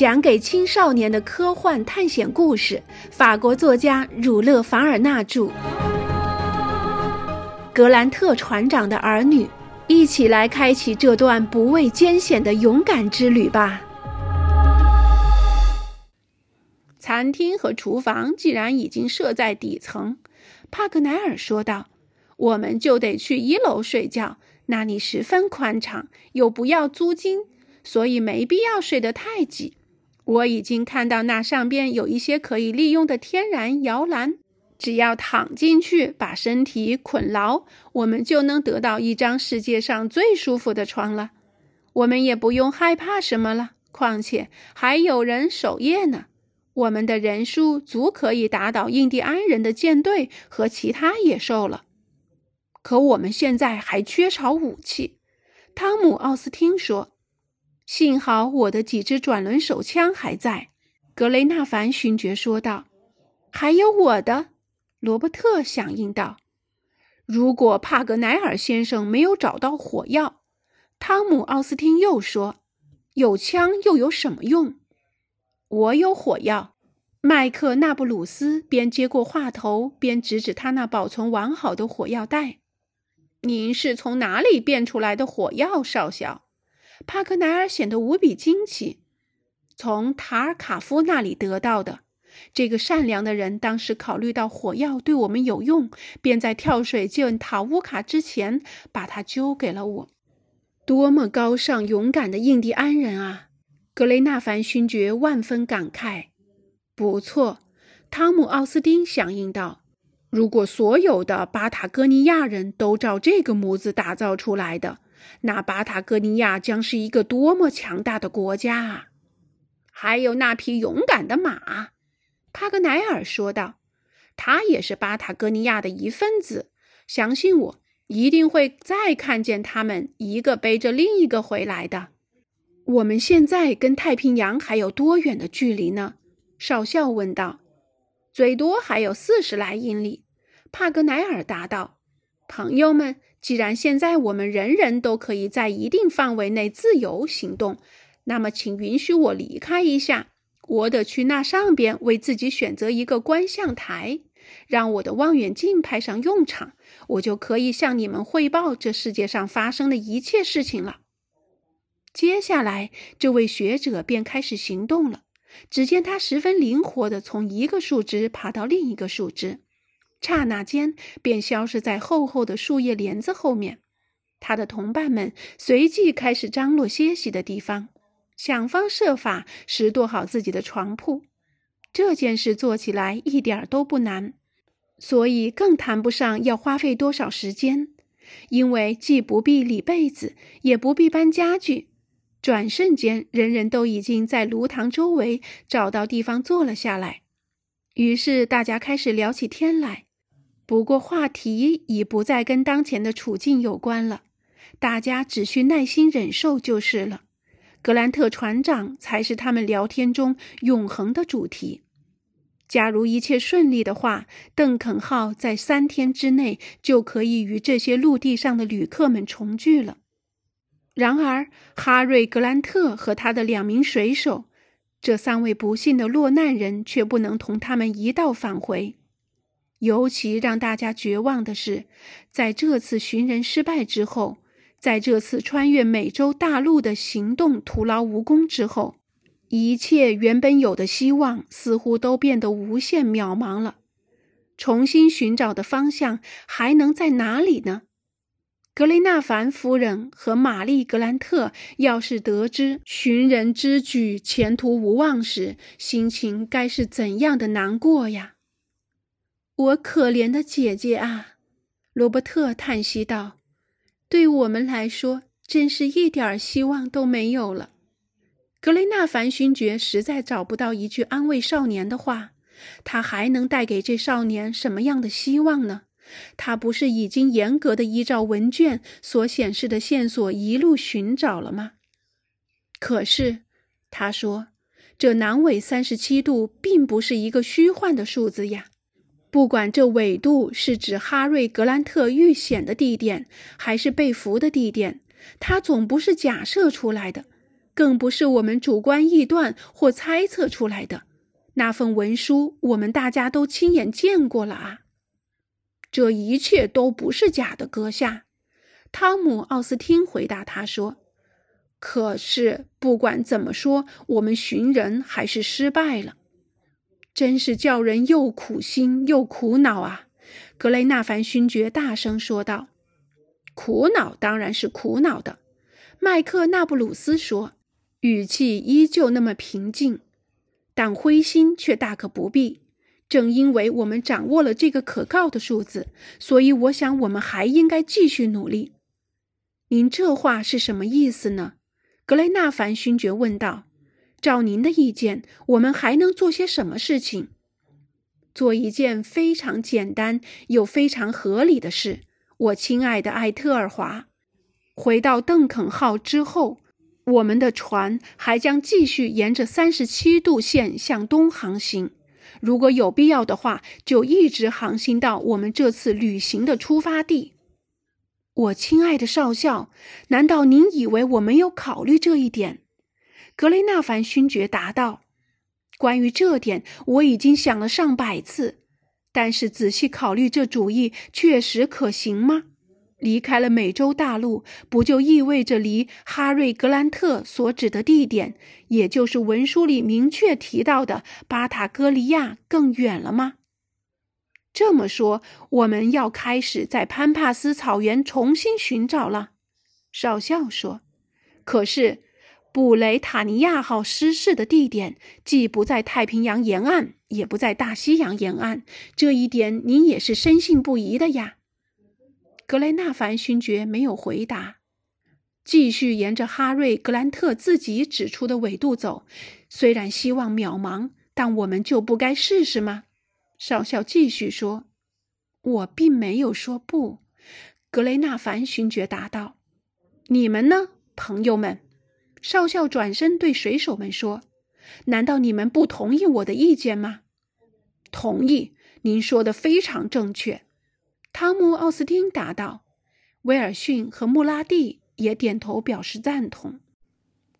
讲给青少年的科幻探险故事，法国作家儒勒·凡尔纳著，《格兰特船长的儿女》，一起来开启这段不畏艰险的勇敢之旅吧。餐厅和厨房既然已经设在底层，帕格奈尔说道：“我们就得去一楼睡觉，那里十分宽敞，又不要租金。”所以没必要睡得太挤。我已经看到那上边有一些可以利用的天然摇篮，只要躺进去，把身体捆牢，我们就能得到一张世界上最舒服的床了。我们也不用害怕什么了。况且还有人守夜呢。我们的人数足可以打倒印第安人的舰队和其他野兽了。可我们现在还缺少武器。汤姆·奥斯汀说。幸好我的几支转轮手枪还在，格雷纳凡勋爵说道。还有我的，罗伯特响应道。如果帕格奈尔先生没有找到火药，汤姆·奥斯汀又说，有枪又有什么用？我有火药。麦克纳布鲁斯边接过话头，边指指他那保存完好的火药袋。您是从哪里变出来的火药，少校？帕克奈尔显得无比惊奇，从塔尔卡夫那里得到的。这个善良的人当时考虑到火药对我们有用，便在跳水救塔乌卡之前把它揪给了我。多么高尚勇敢的印第安人啊！格雷纳凡勋爵万分感慨。不错，汤姆·奥斯丁响应道：“如果所有的巴塔哥尼亚人都照这个模子打造出来的。”那巴塔哥尼亚将是一个多么强大的国家啊！还有那匹勇敢的马，帕格奈尔说道：“他也是巴塔哥尼亚的一份子。相信我，一定会再看见他们一个背着另一个回来的。”我们现在跟太平洋还有多远的距离呢？少校问道。“最多还有四十来英里。”帕格奈尔答道。“朋友们。”既然现在我们人人都可以在一定范围内自由行动，那么请允许我离开一下。我得去那上边为自己选择一个观象台，让我的望远镜派上用场，我就可以向你们汇报这世界上发生的一切事情了。接下来，这位学者便开始行动了。只见他十分灵活地从一个树枝爬到另一个树枝。刹那间，便消失在厚厚的树叶帘子后面。他的同伴们随即开始张罗歇息的地方，想方设法拾掇好自己的床铺。这件事做起来一点都不难，所以更谈不上要花费多少时间，因为既不必理被子，也不必搬家具。转瞬间，人人都已经在炉膛周围找到地方坐了下来。于是大家开始聊起天来。不过，话题已不再跟当前的处境有关了，大家只需耐心忍受就是了。格兰特船长才是他们聊天中永恒的主题。假如一切顺利的话，邓肯号在三天之内就可以与这些陆地上的旅客们重聚了。然而，哈瑞·格兰特和他的两名水手，这三位不幸的落难人，却不能同他们一道返回。尤其让大家绝望的是，在这次寻人失败之后，在这次穿越美洲大陆的行动徒劳无功之后，一切原本有的希望似乎都变得无限渺茫了。重新寻找的方向还能在哪里呢？格雷纳凡夫人和玛丽·格兰特要是得知寻人之举前途无望时，心情该是怎样的难过呀！我可怜的姐姐啊，罗伯特叹息道：“对我们来说，真是一点希望都没有了。”格雷纳凡勋爵实在找不到一句安慰少年的话，他还能带给这少年什么样的希望呢？他不是已经严格的依照文卷所显示的线索一路寻找了吗？可是，他说：“这南纬三十七度并不是一个虚幻的数字呀。”不管这纬度是指哈瑞·格兰特遇险的地点，还是被俘的地点，它总不是假设出来的。更不是我们主观臆断或猜测出来的。那份文书，我们大家都亲眼见过了啊！这一切都不是假的，阁下。汤姆·奥斯汀回答他说：“可是，不管怎么说，我们寻人还是失败了，真是叫人又苦心又苦恼啊！”格雷纳凡勋爵大声说道。“苦恼当然是苦恼的。”麦克纳布鲁斯说，语气依旧那么平静，但灰心却大可不必。正因为我们掌握了这个可靠的数字，所以我想我们还应该继续努力。您这话是什么意思呢？格雷纳凡勋爵问道。照您的意见，我们还能做些什么事情？做一件非常简单又非常合理的事，我亲爱的艾特尔华。回到邓肯号之后，我们的船还将继续沿着三十七度线向东航行。如果有必要的话，就一直航行到我们这次旅行的出发地。我亲爱的少校，难道您以为我没有考虑这一点？格雷纳凡勋爵答道：“关于这点，我已经想了上百次，但是仔细考虑，这主意确实可行吗？离开了美洲大陆，不就意味着离哈瑞·格兰特所指的地点，也就是文书里明确提到的巴塔哥利亚更远了吗？”这么说，我们要开始在潘帕斯草原重新寻找了。少校说：“可是，布雷塔尼亚号失事的地点既不在太平洋沿岸，也不在大西洋沿岸，这一点您也是深信不疑的呀。”格雷纳凡勋爵没有回答，继续沿着哈瑞·格兰特自己指出的纬度走。虽然希望渺茫，但我们就不该试试吗？少校继续说：“我并没有说不。”格雷纳凡勋爵答道：“你们呢，朋友们？”少校转身对水手们说：“难道你们不同意我的意见吗？”“同意。”您说的非常正确。”汤姆·奥斯汀答道。威尔逊和穆拉蒂也点头表示赞同。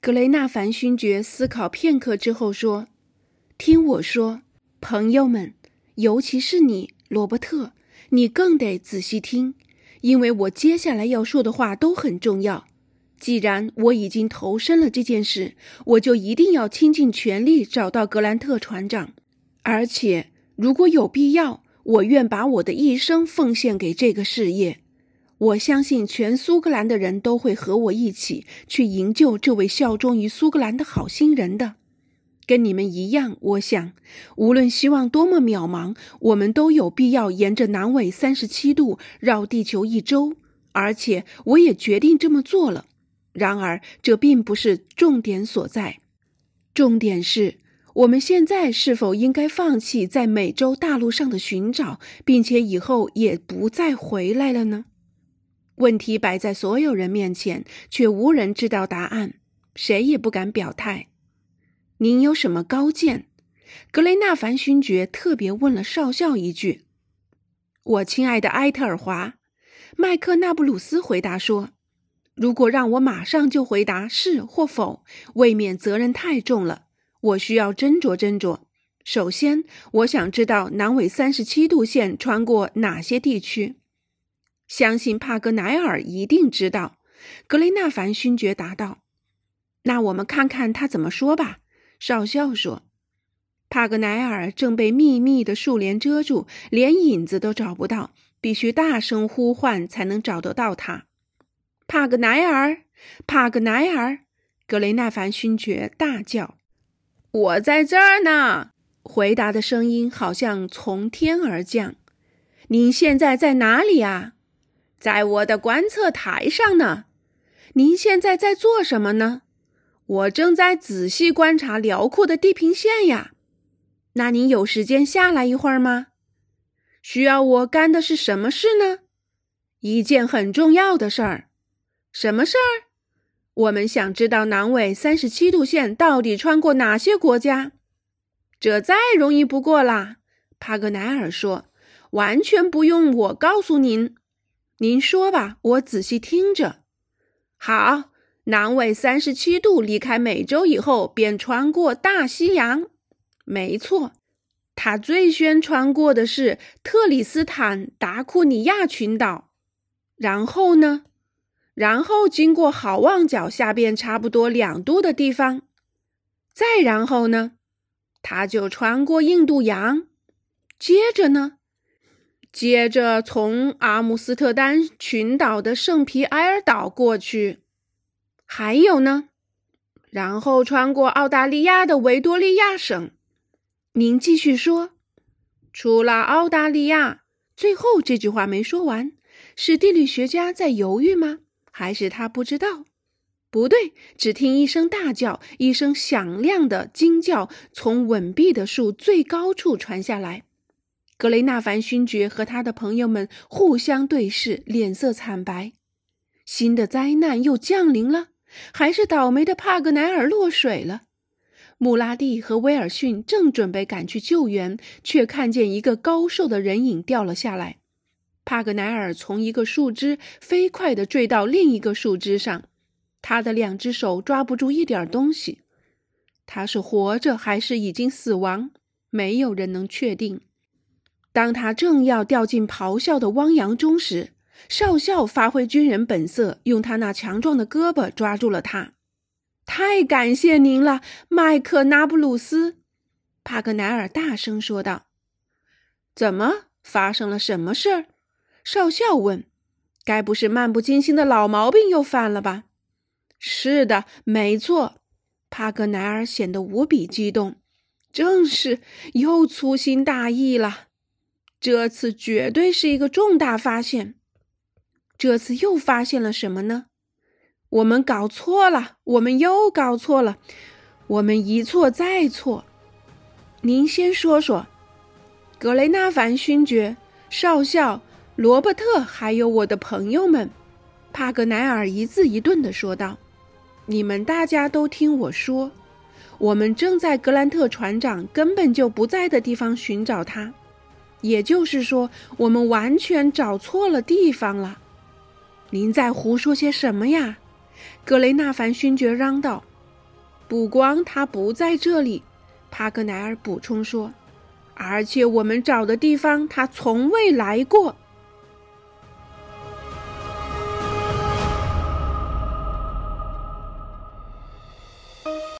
格雷纳凡勋爵思考片刻之后说：“听我说，朋友们。”尤其是你，罗伯特，你更得仔细听，因为我接下来要说的话都很重要。既然我已经投身了这件事，我就一定要倾尽全力找到格兰特船长，而且如果有必要，我愿把我的一生奉献给这个事业。我相信全苏格兰的人都会和我一起去营救这位效忠于苏格兰的好心人的。跟你们一样，我想，无论希望多么渺茫，我们都有必要沿着南纬三十七度绕地球一周，而且我也决定这么做了。然而，这并不是重点所在，重点是我们现在是否应该放弃在美洲大陆上的寻找，并且以后也不再回来了呢？问题摆在所有人面前，却无人知道答案，谁也不敢表态。您有什么高见？格雷纳凡勋爵特别问了少校一句。我亲爱的埃特尔华，麦克纳布鲁斯回答说：“如果让我马上就回答是或否，未免责任太重了。我需要斟酌斟酌。首先，我想知道南纬三十七度线穿过哪些地区。相信帕格奈尔一定知道。”格雷纳凡勋爵答道。“那我们看看他怎么说吧。”少校说：“帕格奈尔正被密密的树帘遮住，连影子都找不到，必须大声呼唤才能找得到他。”帕格奈尔，帕格奈尔！格雷纳凡勋爵大叫：“我在这儿呢！”回答的声音好像从天而降。“您现在在哪里啊？”“在我的观测台上呢。”“您现在在做什么呢？”我正在仔细观察辽阔的地平线呀，那您有时间下来一会儿吗？需要我干的是什么事呢？一件很重要的事儿。什么事儿？我们想知道南纬三十七度线到底穿过哪些国家。这再容易不过啦，帕格奈尔说，完全不用我告诉您。您说吧，我仔细听着。好。南纬三十七度离开美洲以后，便穿过大西洋。没错，他最先穿过的是特里斯坦达库尼亚群岛。然后呢？然后经过好望角下边差不多两度的地方。再然后呢？他就穿过印度洋。接着呢？接着从阿姆斯特丹群岛的圣皮埃尔岛过去。还有呢，然后穿过澳大利亚的维多利亚省。您继续说。除了澳大利亚，最后这句话没说完。是地理学家在犹豫吗？还是他不知道？不对，只听一声大叫，一声响亮的惊叫从稳壁的树最高处传下来。格雷纳凡勋爵和他的朋友们互相对视，脸色惨白。新的灾难又降临了。还是倒霉的帕格奈尔落水了。穆拉蒂和威尔逊正准备赶去救援，却看见一个高瘦的人影掉了下来。帕格奈尔从一个树枝飞快地坠到另一个树枝上，他的两只手抓不住一点东西。他是活着还是已经死亡？没有人能确定。当他正要掉进咆哮的汪洋中时，少校发挥军人本色，用他那强壮的胳膊抓住了他。太感谢您了，麦克纳布鲁斯！帕格奈尔大声说道。“怎么？发生了什么事儿？”少校问。“该不是漫不经心的老毛病又犯了吧？”“是的，没错。”帕格奈尔显得无比激动。“正是，又粗心大意了。这次绝对是一个重大发现。”这次又发现了什么呢？我们搞错了，我们又搞错了，我们一错再错。您先说说，格雷纳凡勋爵、少校罗伯特，还有我的朋友们。帕格奈尔一字一顿地说道：“你们大家都听我说，我们正在格兰特船长根本就不在的地方寻找他，也就是说，我们完全找错了地方了。”您在胡说些什么呀？格雷纳凡勋爵嚷道。“不光他不在这里，”帕格奈尔补充说，“而且我们找的地方他从未来过。”